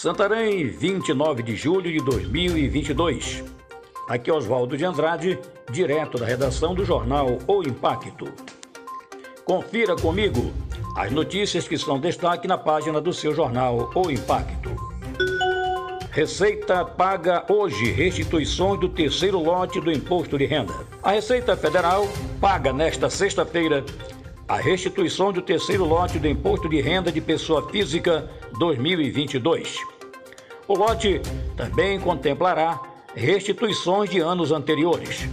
Santarém, 29 de julho de 2022. Aqui é Oswaldo de Andrade, direto da redação do jornal O Impacto. Confira comigo as notícias que são destaque na página do seu jornal O Impacto. Receita paga hoje restituições do terceiro lote do imposto de renda. A Receita Federal paga nesta sexta-feira a restituição do terceiro lote do Imposto de Renda de Pessoa Física 2022. O lote também contemplará restituições de anos anteriores.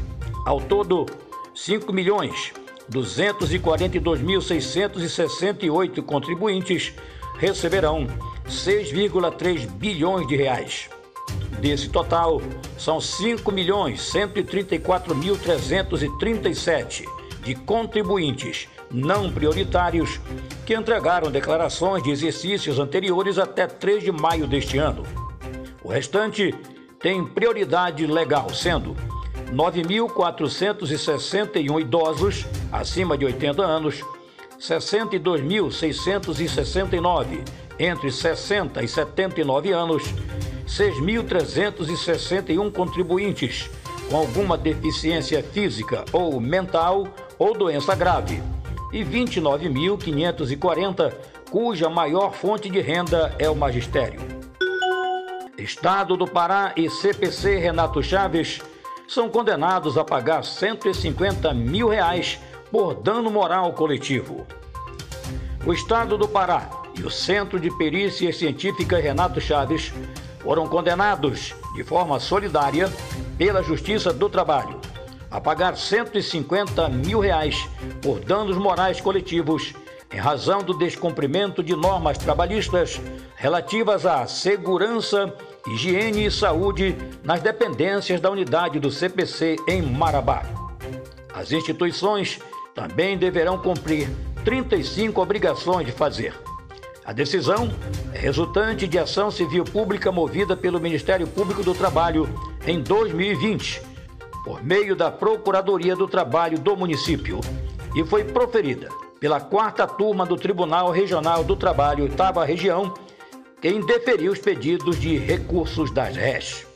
Ao todo, 5 milhões 242.668 contribuintes receberão 6,3 bilhões de reais. Desse total, são 5 milhões 134.337 de contribuintes não prioritários que entregaram declarações de exercícios anteriores até 3 de maio deste ano. O restante tem prioridade legal, sendo 9.461 idosos acima de 80 anos, 62.669 entre 60 e 79 anos, 6.361 contribuintes com alguma deficiência física ou mental ou doença grave e 29.540 cuja maior fonte de renda é o magistério. Estado do Pará e CPC Renato Chaves são condenados a pagar 150 mil reais por dano moral coletivo. O Estado do Pará e o Centro de Perícias Científicas Renato Chaves foram condenados de forma solidária pela Justiça do Trabalho a pagar 150 mil reais por danos morais coletivos em razão do descumprimento de normas trabalhistas relativas à segurança, higiene e saúde nas dependências da unidade do CPC em Marabá. As instituições também deverão cumprir 35 obrigações de fazer. A decisão é resultante de ação civil pública movida pelo Ministério Público do Trabalho em 2020 por meio da Procuradoria do Trabalho do município e foi proferida pela quarta turma do Tribunal Regional do Trabalho, oitava região, que indeferiu os pedidos de recursos das RES.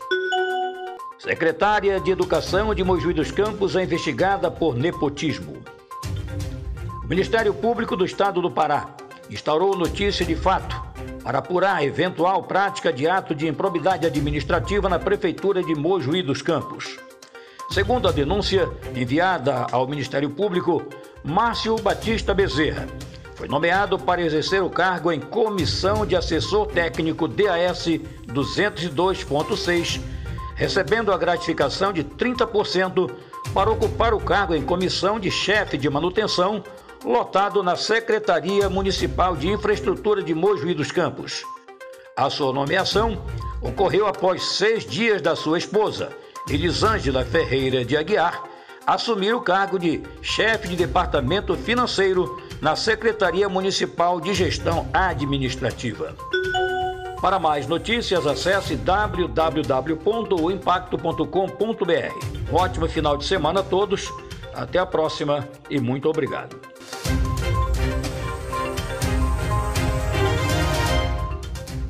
Secretária de Educação de Mojuí dos Campos é investigada por nepotismo. O Ministério Público do Estado do Pará instaurou notícia de fato para apurar eventual prática de ato de improbidade administrativa na Prefeitura de Mojuí dos Campos. Segundo a denúncia enviada ao Ministério Público, Márcio Batista Bezerra foi nomeado para exercer o cargo em Comissão de Assessor Técnico DAS 202.6, recebendo a gratificação de 30% para ocupar o cargo em Comissão de Chefe de Manutenção, lotado na Secretaria Municipal de Infraestrutura de Mojuí dos Campos. A sua nomeação ocorreu após seis dias da sua esposa, Elisângela Ferreira de Aguiar, assumir o cargo de chefe de departamento financeiro na Secretaria Municipal de Gestão Administrativa. Para mais notícias, acesse www.impacto.com.br. Um ótimo final de semana a todos, até a próxima e muito obrigado.